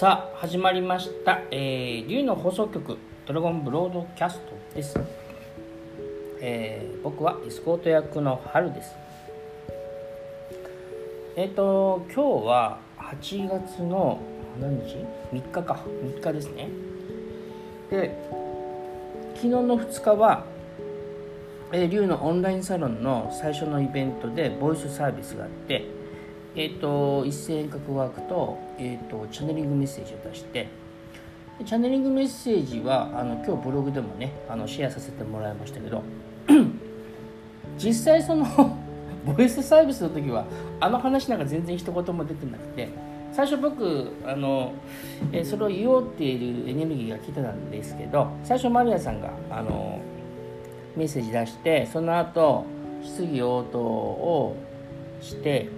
さあ始まりました、えー、竜の放送局ドラゴンブロードキャストです、えー僕はエスコート役の春です。えっ、と今日は8月の何日 ?3 日か。3日ですね。で昨日の2日はえー、竜のオンラインサロンの最初のイベントでボイスサービスがあって、えー、と一斉遠隔ワークと,、えー、とチャネリングメッセージを出してチャネリングメッセージはあの今日ブログでもねあのシェアさせてもらいましたけど 実際その ボイスサービスの時はあの話なんか全然一言も出てなくて最初僕あの、えそれを言おうっていうエネルギーが来てたんですけど最初マリアさんがあのメッセージ出してその後質疑応答をして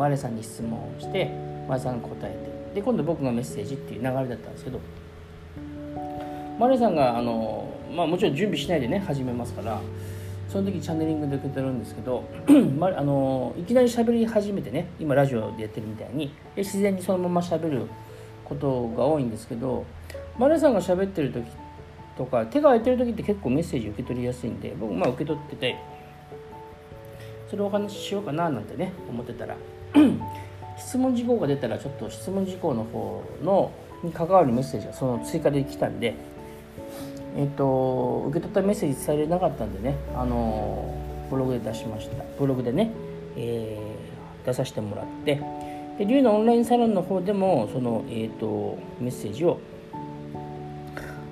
マリアさんに質問をしてマリアさんが答えてで今度僕がメッセージっていう流れだったんですけどマリアさんがあの、まあ、もちろん準備しないでね始めますからその時チャネリングで受けてるんですけど まあのいきなり喋り始めてね今ラジオでやってるみたいにで自然にそのまま喋ることが多いんですけどマリアさんが喋ってる時とか手が空いてる時って結構メッセージ受け取りやすいんで僕まあ受け取っててそれをお話ししようかななんてね思ってたら質問事項が出たらちょっと質問事項の方のに関わるメッセージがその追加で来たんでえっ、と受け取ったメッセージ伝えれなかったんでねあのブログで出しました。ブログでね、えー出させてもらってで龍のオンラインサロンの方でもその、えー、とメッセージを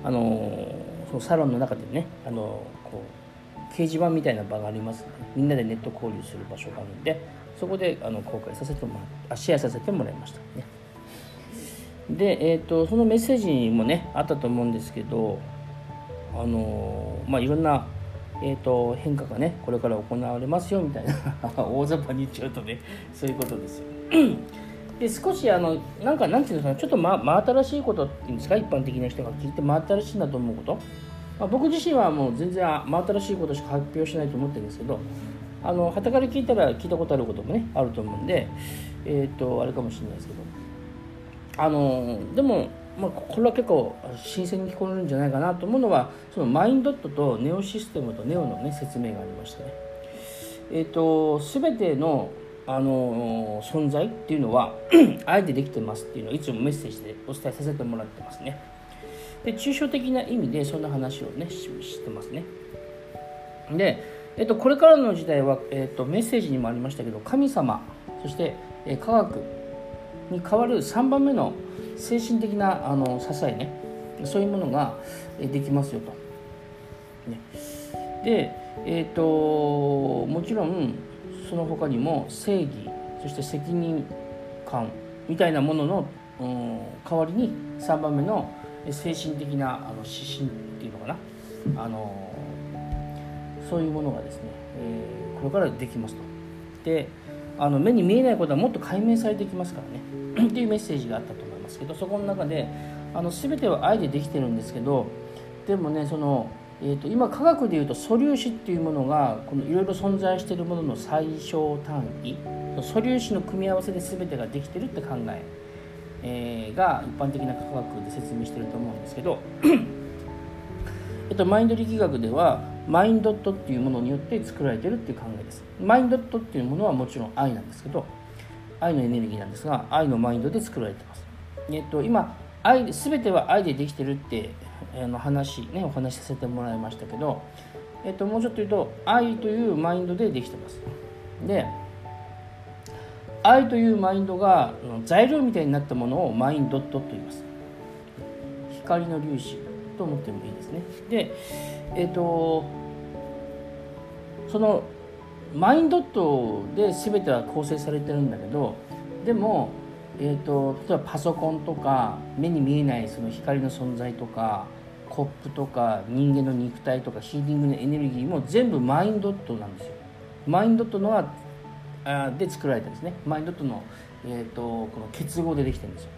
あのそのサロンの中でねあの掲示板みたいな場がありますみんなでネット交流する場所があるんでそこであの公開させてもらシェアさせてもらいましたね。で、えー、とそのメッセージにもねあったと思うんですけどあのまあいろんなえー、と変化がねこれから行われますよみたいな 大雑把に言っちゃうとねそういうことですよ。で少しあのなんかなんていうんですかねちょっとま真新しいことっていうんですか？一般的な人が聞いて真新しいなと思うこと、まあ、僕自身はもう全然真新しいことしか発表しないと思ってるんですけどあの傍から聞いたら聞いたことあることもねあると思うんでえっ、とあれかもしれないですけど。あのでも、まあ、これは結構新鮮に聞こえるんじゃないかなと思うのはそのマインドットとネオシステムとネオの、ね、説明がありましてね。えっ、と全てのあの存在っていうのは 愛でできてますっていうのをいつもメッセージでお伝えさせてもらってますね。で抽象的な意味でそんな話をねしてますねで、えっと、これからの時代は、えっと、メッセージにもありましたけど神様そして、え科学に代わる3番目の精神的なあの支えねそういうものがえできますよと。ね、で、えー、ともちろんその他にも正義そして責任感みたいなものの、うん、代わりに3番目の精神的なあの指針っていうのかな？あのそういうものがですね、えーこれからできますと。であの目に見えないことはもっと解明されてきますからね。っていうメッセージがあったと思いますけどそこの中であの全ては愛でできてるんですけどでもねその、えー、と今科学でいうと素粒子っていうものがいろいろ存在しているものの最小単位素粒子の組み合わせで全てができてるって考え。えーが一般的な科学で説明してると思うんですけどえっと、マインド力学ではマインドットっていうものによって作られてるっていう考えです。マインドットっていうものはもちろん愛なんですけど愛のエネルギーなんですが愛のマインドで作られてます。えっと今愛全ては愛でできてるってあの話ねお話しさせてもらいましたけどえっともうちょっと言うと愛というマインドでできてます。で愛というマインドが材料みたいになったものをマインドットと言います。光の粒子と思ってもいいですね。でえっ、とそのマインドットで全ては構成されてるんだけどでも、えー、と例えばパソコンとか目に見えないその光の存在とかコップとか人間の肉体とかヒーリングのエネルギーも全部マインドットなんですよ。マインドットのはで作られてるんですね。マインドットの,、えー、とこの結合でできてるんですよ。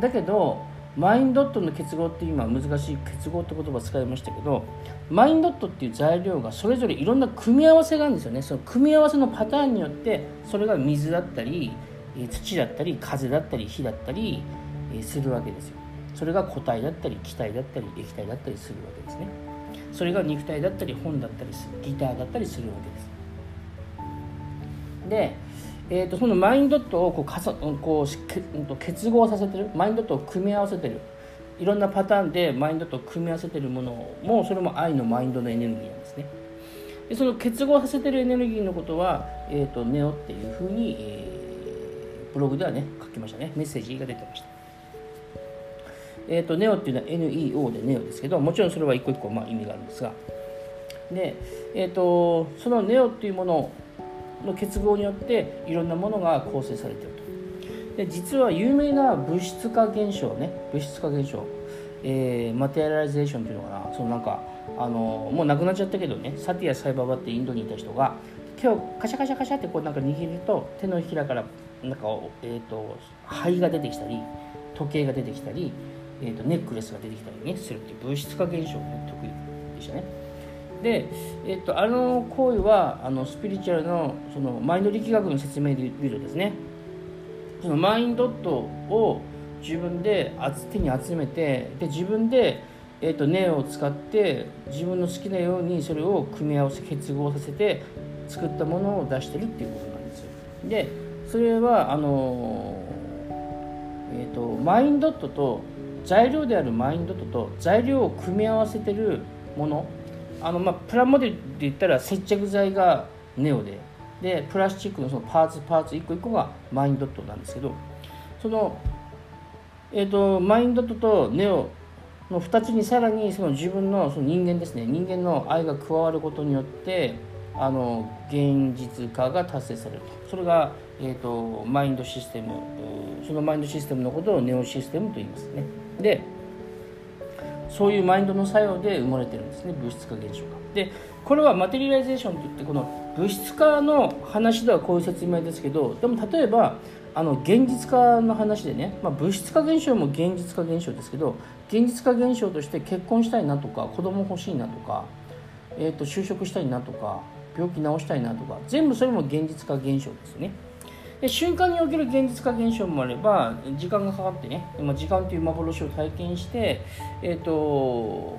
だけどマインドットの結合って今難しい結合って言葉使いましたけどマインドットっていう材料がそれぞれいろんな組み合わせがあるんですよね。その組み合わせのパターンによってそれが水だったり土だったり風だったり火だったり、するわけですよ。それが固体だったり気体だったり液体だったりするわけですね。それが肉体だったり本だったりギターだったりするわけです。で、えーと、そのマインドットをこうかさこう結合させてるマインドットを組み合わせてる。いろんなパターンでマインドと組み合わせてるものもそれも愛のマインドのエネルギーなんですね。でその結合させてるエネルギーのことは、えーと、ネオっていうふうに、えー、ブログではね書きましたね。メッセージが出てました。えーと、ネオっていうのは NEO でネオですけどもちろんそれは一個一個まあ意味があるんですが。で、えーと、そのネオっていうものの結合によっていろんなものが構成されてるとで実は有名な物質化現象ね物質化現象、えー、 materialization っていうのかなそのなんかあのもう亡くなっちゃったけどねサティア・サイババってインドにいた人が手をカシャカシャカシャってこうなんか握ると手のひらからなんか、えーと灰が出てきたり時計が出てきたりえーと、ネックレスが出てきたり、ね、するっていう物質化現象が、得意でしたね。で、えーと、あの行為はあのスピリチュアルのそのマインド力学の説明で見るとですねそのマインドットを自分で手に集めてで自分で、えーと、ネオを使って自分の好きなようにそれを組み合わせ結合させて作ったものを出してるっていうことなんですよ。でそれはあの、えー、とマインドットと材料であるマインドとと材料を組み合わせてるものあのまあプラモデルで言ったら接着剤がネオででプラスチックのそのパーツパーツ一個一個がマインドットなんですけどその、えーと、マインドットとネオの2つにさらにその自分のその人間ですね人間の愛が加わることによってあの現実化が達成されるとそれが、えーとマインドシステムそのマインドシステムのことをネオシステムと言いますね。でそういうマインドの作用で生まれてるんですね物質化現象が。でこれは materialization といってこの物質化の話ではこういう説明ですけどでも例えばあの現実化の話でね、まあ、物質化現象も現実化現象ですけど現実化現象として結婚したいなとか子供欲しいなとか、えー、と就職したいなとか病気治したいなとか全部それも現実化現象ですよね。で瞬間に起きる現実化現象もあれば時間がかかってね今時間という幻を体験して、えーと、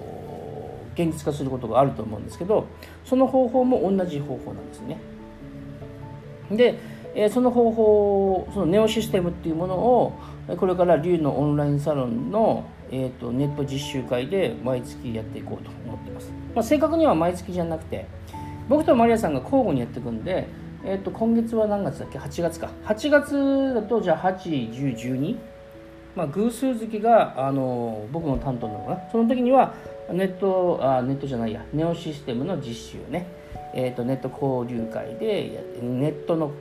現実化することがあると思うんですけどその方法も同じ方法なんですね。で、え、その方法そのネオシステムっていうものをこれから龍のオンラインサロンの、えーと、ネット実習会で毎月やっていこうと思っています。まあ、正確には毎月じゃなくて僕とマリアさんが交互にやっていくんでえっ、と今月は何月だっけ？8月か。8月だとじゃあ81012まあ偶数月があの僕の担当なのかな？その時にはネットあネットじゃないや。ネオシステムの実習ね。えーと、ネット交流会でネットの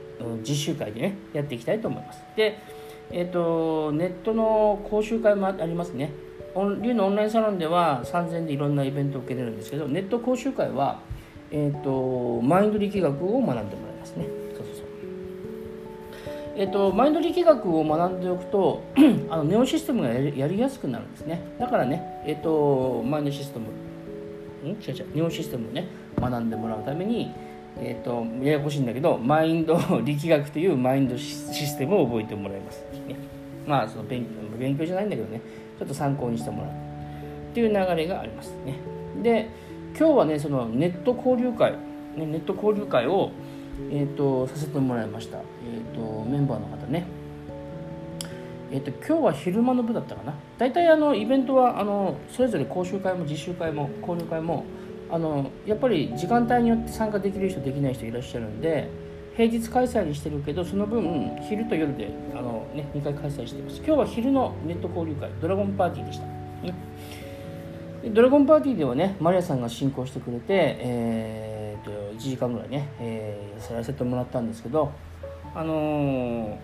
実習会でねやっていきたいと思います。で、えーと、ネットの講習会もありますね。龍のオンラインサロンでは3000でいろんなイベントを受けれるんですけどネット講習会はえーと、マインド力学を学んでもらいますね。そうそうそうえーと、マインド力学を学んでおくと あのネオシステムがやりやすくなるんですね。だからね、えーと、マインドシステム、ん？違う違う、ネオシステムをね、学んでもらうために、えー、とややこしいんだけど、マインド力学というマインドシステムを覚えてもらいます。ね、まあその勉勉強じゃないんだけどね、ちょっと参考にしてもらうっていう流れがありますね。で今日はねそのネット交流会、ね、ネット交流会を、えーと、させてもらいました、えーと、メンバーの方ね。えーと、今日は昼間の部だったかな。大体あのイベントはあのそれぞれ講習会も実習会も交流会もあのやっぱり時間帯によって参加できる人できない人いらっしゃるんで平日開催にしてるけどその分昼と夜であの、ね、2回開催してます。今日は昼のネット交流会ドラゴンパーティーでした、ね。ドラゴンパーティーではね、マリアさんが進行してくれて、えー、と1時間ぐらいね、えー、やらせてもらったんですけど、あの、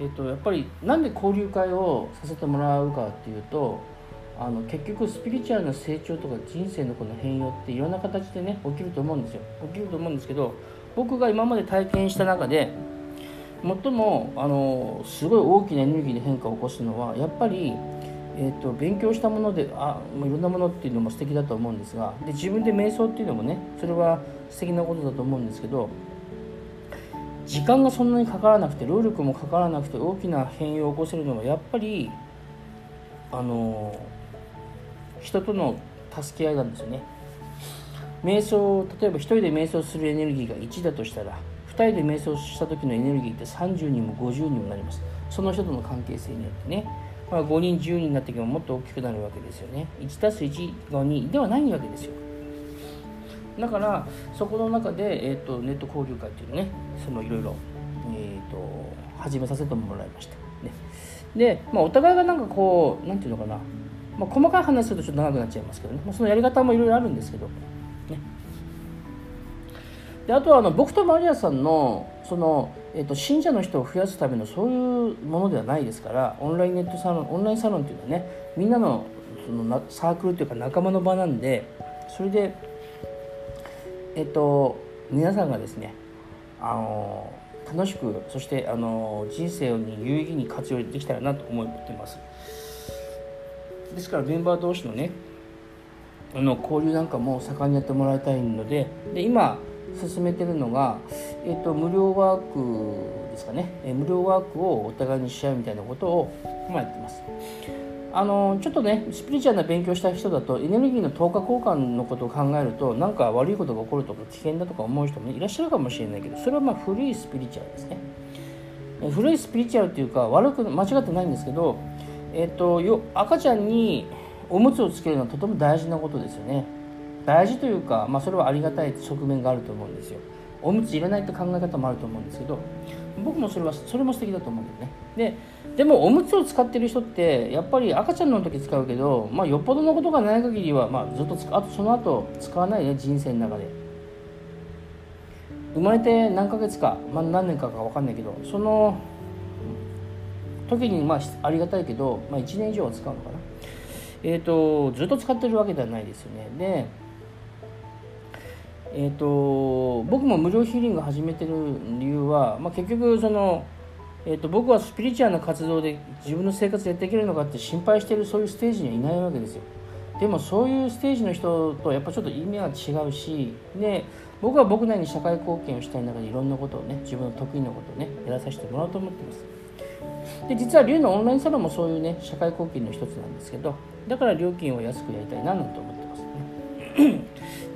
えーと、やっぱりなんで交流会をさせてもらうかっていうとあの結局スピリチュアルな成長とか人生のこの変容っていろんな形でね起きると思うんですよ。起きると思うんですけど僕が今まで体験した中で最もあのすごい大きなエネルギーで変化を起こすのはやっぱりえーと、勉強したものであいろんなものっていうのも素敵だと思うんですがで自分で瞑想っていうのもねそれは素敵なことだと思うんですけど時間がそんなにかからなくて労力もかからなくて大きな変容を起こせるのはやっぱりあの人との助け合いなんですよね。瞑想例えば1人で瞑想するエネルギーが1だとしたら2人で瞑想した時のエネルギーって30にも50にもなります。その人との関係性によってね、まあ、5人10人になっていけばもっと大きくなるわけですよね。1たす1が2ではないわけですよ。だからそこの中で、えーと、ネット交流会っていうのねそのいろいろ、えーと、始めさせてもらいました、ね、で、まあ、お互いがなんかこうなんていうのかな、まあ、細かい話するとちょっと長くなっちゃいますけどね、まあ、そのやり方もいろいろあるんですけど、ね、であとはあの僕とマリアさんのその、えーと、信者の人を増やすためのそういうものではないですからオンラインネットサロンオンラインサロンっていうのはねみんなのそのサークルというか仲間の場なんでそれでえっと、皆さんがですねあの楽しくそしてあの人生に有意義に活用できたらなと思ってます。ですからメンバー同士のねあの交流なんかも盛んにやってもらいたいのでで今進めてるのが、えっと、無料ワークですかね。え無料ワークをお互いにし合うみたいなことを、ま、やってます。あのちょっとねスピリチュアルな勉強した人だとエネルギーの等価交換のことを考えると何か悪いことが起こるとか危険だとか思う人もいらっしゃるかもしれないけどそれはまあ古いスピリチュアルですね。古いスピリチュアルっていうか悪く間違ってないんですけど、えっと、よ赤ちゃんにおむつをつけるのはとても大事なことですよね。大事というか、まあ、それはありがたい側面があると思うんですよ。おむつ入れないって考え方もあると思うんですけど僕もそれはそれも素敵だと思うんだよね。ででもおむつを使ってる人ってやっぱり赤ちゃんの時使うけど、まあ、よっぽどのことがない限りは、まあ、ずっと使あとその後使わないね人生の中で。生まれて何ヶ月か、まあ、何年かか分かんないけどその時にまあありがたいけど、まあ、1年以上は使うのかな。えっ、ー、とずっと使ってるわけではないですよね。でえーと、僕も無料ヒーリング始めてる理由は、まあ、結局そのえーと、僕はスピリチュアルな活動で自分の生活やっていけるのかって心配してるそういうステージにはいないわけですよ。でもそういうステージの人とやっぱちょっと意味が違うしで僕は僕なりに社会貢献をしたい中でいろんなことをね自分の得意なことをねやらさせてもらおうと思ってます。で実は龍のオンラインサロンもそういうね社会貢献の一つなんですけどだから料金を安くやりたいななんて思ってますね。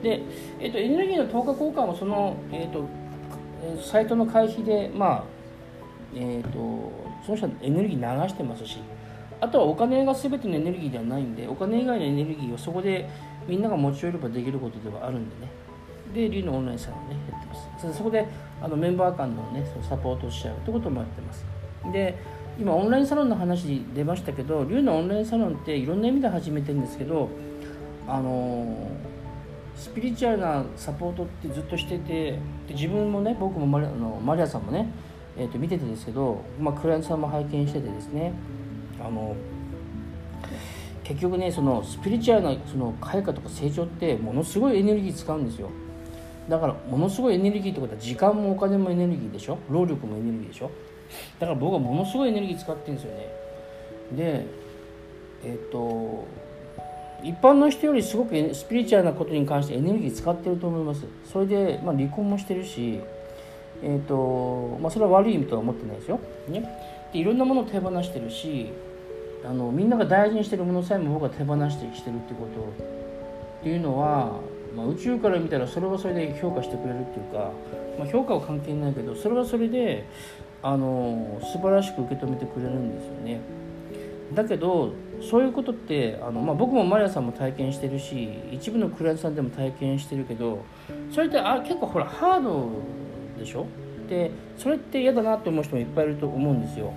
で、えーと、エネルギーの投下交換もその、えーと、とサイトの会費でまあえーと、その人はエネルギー流してますしあとはお金が全てのエネルギーではないんでお金以外のエネルギーをそこでみんなが持ち寄ればできることではあるんでね。で竜のオンラインサロンねやってます。そこであのメンバー間のねそのサポートをしちゃうってこともやってます。で今オンラインサロンの話出ましたけど竜のオンラインサロンっていろんな意味で始めてるんですけどあのスピリチュアルなサポートってずっとしててで自分もね僕もマリあのマリアさんもねえー、と見ててですけど、まあ、クライアントさんも拝見しててですねあの結局ねそのスピリチュアルなその開花とか成長ってものすごいエネルギー使うんですよ。だからものすごいエネルギーってことは時間もお金もエネルギーでしょ？労力もエネルギーでしょ？だから僕はものすごいエネルギー使ってるんですよね。でえっ、ー、と一般の人よりすごくスピリチュアルなことに関してエネルギー使ってると思いますそれで、まあ、離婚もしてるしえーとまあ、それは悪い意味とは思ってないですよ。ね、でいろんなものを手放してるしあのみんなが大事にしてるものさえも僕は手放してしてるってことっていうのは、まあ、宇宙から見たらそれはそれで評価してくれるっていうか、まあ、評価は関係ないけどそれはそれであの素晴らしく受け止めてくれるんですよね。だけどそういうことってあの、まあ、僕もマリアさんも体験してるし一部のクライアントさんでも体験してるけどそれってあ結構ほらハードでしょ？でそれって嫌だなって思う人もいっぱいいると思うんですよ。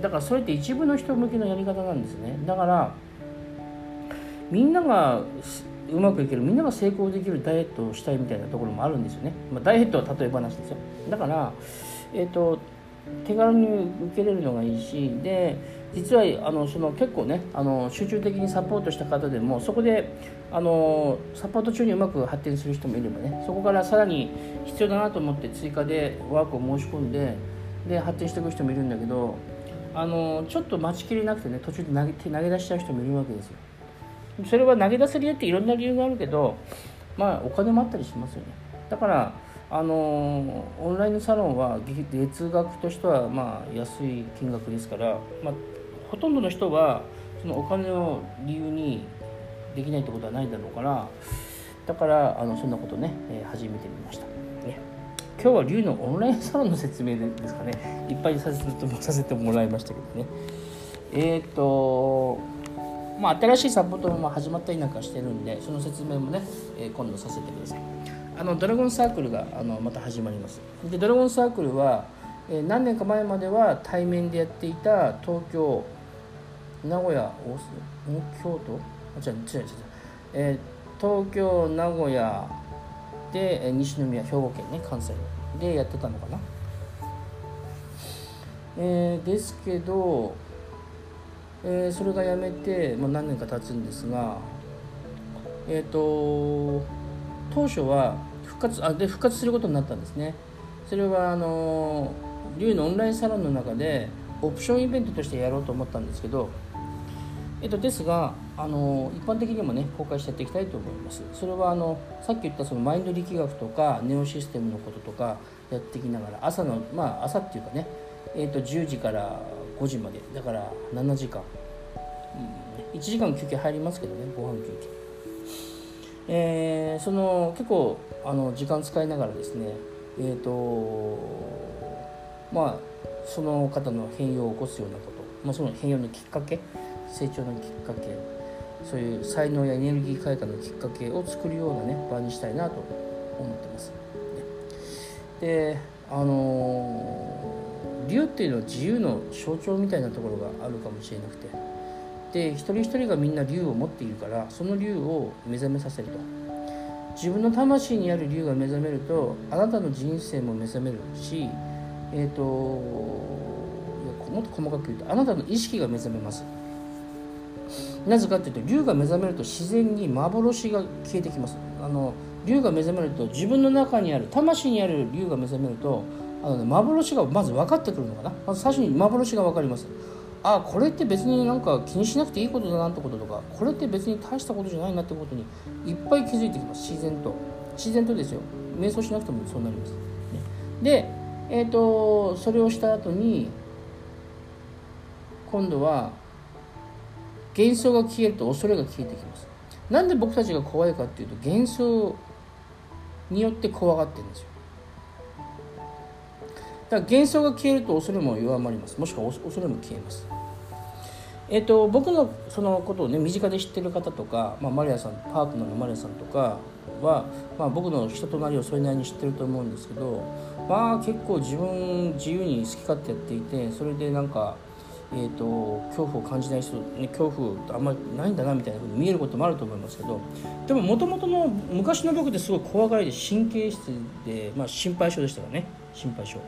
だからそれって一部の人向けのやり方なんですね。だからみんながうまくいけるみんなが成功できるダイエットをしたいみたいなところもあるんですよね、まあ、ダイエットは例え話ですよ。だからえっ、ー、と手軽に受けれるのがいいしで実はあのその結構ねあの集中的にサポートした方でもそこであのサポート中にうまく発展する人もいればねそこからさらに必要だなと思って追加でワークを申し込んでで発展していく人もいるんだけどあのちょっと待ちきれなくてね途中で投げ投げ出しちゃう人もいるわけですよ。それは投げ出す理由っていろんな理由があるけどまあお金もあったりしますよね。だからあのオンラインのサロンは月額としてはまあ安い金額ですから、まあ、ほとんどの人はそのお金を理由にできないってことはないだろうからだからあのそんなことね、えー、始めてみました、ね、今日は龍のオンラインサロンの説明ですかね。いっぱいさせてさせてもらいましたけどね。えっ、とまあ新しいサポートも始まったりなんかしてるんでその説明もね、えー、今度させてください。あのドラゴンサークルがあのまた始まります。でドラゴンサークルは、え、何年か前までは対面でやっていた東京名古屋大阪京都？あ違う違う違う、えー、東京名古屋でえ西宮兵庫県ね関西。でやってたのかな？えー、ですけど、えー、それがやめてもう何年か経つんですがえっ、ー、と当初は復活あで復活することになったんですね。それはあの龍のオンラインサロンの中でオプションイベントとしてやろうと思ったんですけどえっと、ですがあの一般的にもね公開してやっていきたいと思います。それはあのさっき言ったそのマインド力学とかネオシステムのこととかやっていきながら朝のまあ朝っていうかね、えっと、10時から5時までだから7時間、うん、1時間休憩入りますけどねご飯休憩。えー、その結構あの時間使いながらですねえっ、ー、とまあその方の変容を起こすようなこと、まあ、その変容のきっかけ成長のきっかけそういう才能やエネルギー開花のきっかけを作るようなね場にしたいなと思ってます。であの竜っていうのは自由の象徴みたいなところがあるかもしれなくて。で一人一人がみんな竜を持っているからその竜を目覚めさせると。自分の魂にある竜が目覚めるとあなたの人生も目覚めるしえっ、ー、ともっと細かく言うとあなたの意識が目覚めます。なぜかというと竜が目覚めると自然に幻が消えてきます。あの竜が目覚めると自分の中にある魂にある竜が目覚めるとあの、ね、幻がまず分かってくるのかな。まず最初に幻が分かります。あこれって別になんか気にしなくていいことだなってこととかこれって別に大したことじゃないなってことにいっぱい気づいてきます。自然と。自然とですよ。瞑想しなくてもそうなります、ね、でえっ、ー、とそれをした後に今度は幻想が消えると恐れが消えてきます。なんで僕たちが怖いかっていうと幻想によって怖がってるんですよ。だから幻想が消えると恐れも弱まります。もしくは恐れも消えます。えっ、と僕のそのことをね身近で知ってる方とか、まあ、マリアさんパートナーのマリアさんとかは、まあ、僕の人となりをそれなりに知ってると思うんですけどまあ結構自分自由に好き勝手やっていてそれでなんかえーと、恐怖を感じない人、ね、恐怖あんまりないんだなみたいなふうに見えることもあると思いますけどでももともとの昔の僕ってすごい怖がりで神経質で、まあ、心配性でしたからね。心配性。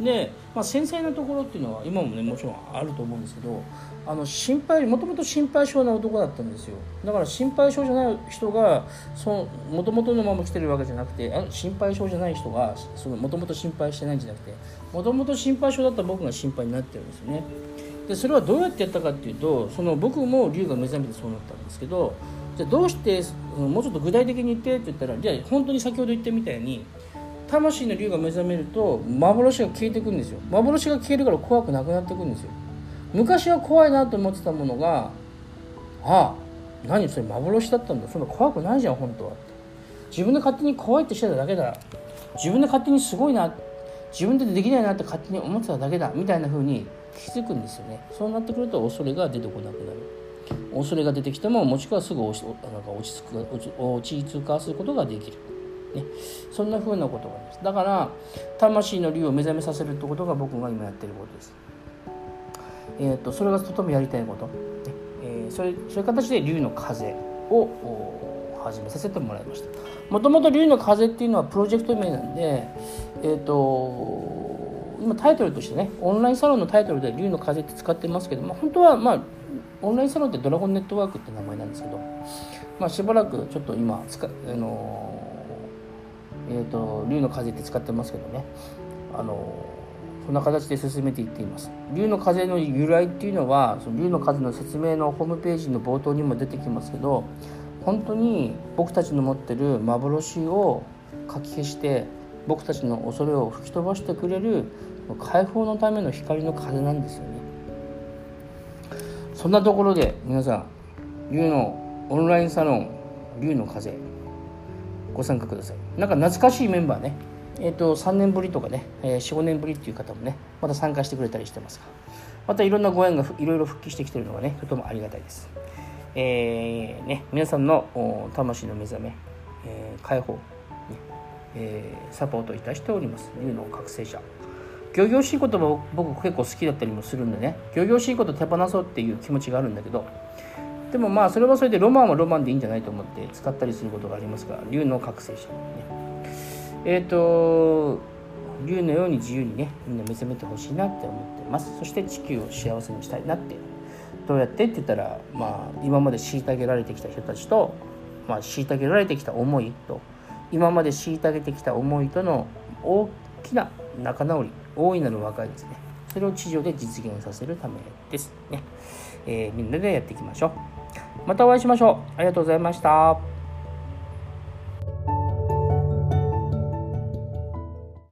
で、まあ、繊細なところっていうのは今もねもちろんあると思うんですけどあの心配もともと心配性な男だったんですよ。だから心配性じゃない人がもともとのまま来てるわけじゃなくてあ心配性じゃない人がもともと心配してないんじゃなくてもともと心配性だった僕が心配になってるんですよね。でそれはどうやってやったかっていうとその僕も龍が目覚めてそうなったんですけどじゃどうしてもうちょっと具体的に言ってって言ったらじゃあ本当に先ほど言ったみたいに魂の龍が目覚めると幻が消えていくんですよ。幻が消えるから怖くなくなっていくんですよ。昔は怖いなと思ってたものがああ何それ幻だったんだ。そんな怖くないじゃん本当は。自分で勝手に怖いってしてただけだ。自分で勝手にすごいな。自分でできないなって勝手に思ってただけだ。みたいな風に気づくんですよね。そうなってくると恐れが出てこなくなる。恐れが出てきてももしくはすぐ落ちなんか落ち着く落ち着かすることができる、ね、そんな風なことがあります。だから魂の竜を目覚めさせるってことが僕が今やってることです。えーと、それがとてもやりたいこと、えー、それそういう形で竜の風を始めさせてもらいました。もともと竜の風っていうのはプロジェクト名なんでえっ、ー、と今タイトルとしてねオンラインサロンのタイトルで竜の風って使ってますけども本当はまあオンラインサロンってドラゴンネットワークって名前なんですけど、まあ、しばらくちょっと今使あのえっ、ー、と竜の風って使ってますけどね。あのそんな形で進めていっています。竜の風の由来っていうのはその竜の風の説明のホームページの冒頭にも出てきますけど本当に僕たちの持ってる幻をかき消して僕たちの恐れを吹き飛ばしてくれる解放のための光の風なんですよね。そんなところで皆さん龍のオンラインサロン龍の風ご参加ください。なんか懐かしいメンバーね。えーと、3年ぶりとかね、えー、45年ぶりっていう方もねまた参加してくれたりしてますが。またいろんなご縁がいろいろ復帰してきてるのがねとてもありがたいです、えー、ね、皆さんの魂の目覚め、えー、解放、ねえー、サポートいたしております。龍の覚醒者。行々しいことも僕結構好きだったりもするんでね行々しいこと手放そうっていう気持ちがあるんだけどでもまあそれはそれでロマンはロマンでいいんじゃないと思って使ったりすることがありますが竜の覚醒者、ね、えっ、ー、と竜のように自由にねみんな目覚めてほしいなって思ってます。そして地球を幸せにしたいなって。どうやってって言ったらまあ今まで虐げられてきた人たちと、まあ、虐げられてきた思いと今まで虐げてきた思いとの大きな仲直り大いなる和解ですね。それを地上で実現させるためですね、えー、みんなでやっていきましょう。またお会いしましょう。ありがとうございました。